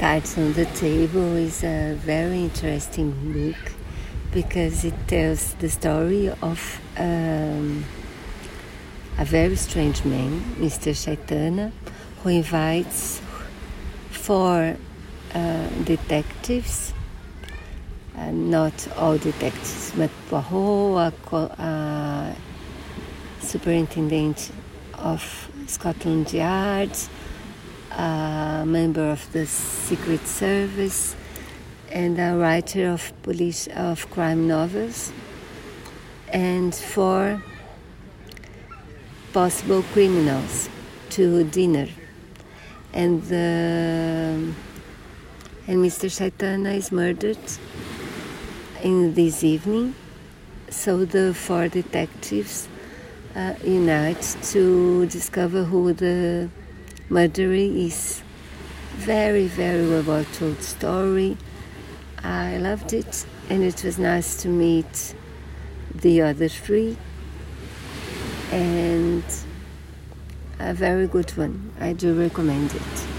Cards on the Table is a very interesting book because it tells the story of um, a very strange man, Mr. Shaitana, who invites four uh, detectives, uh, not all detectives, but Poirot, a, a superintendent of Scotland Yard, a member of the Secret Service, and a writer of police of crime novels, and four possible criminals to dinner, and the and Mr. Shaitana is murdered in this evening. So the four detectives uh, unite to discover who the murderer is. Very, very well told story. I loved it, and it was nice to meet the other three. And a very good one. I do recommend it.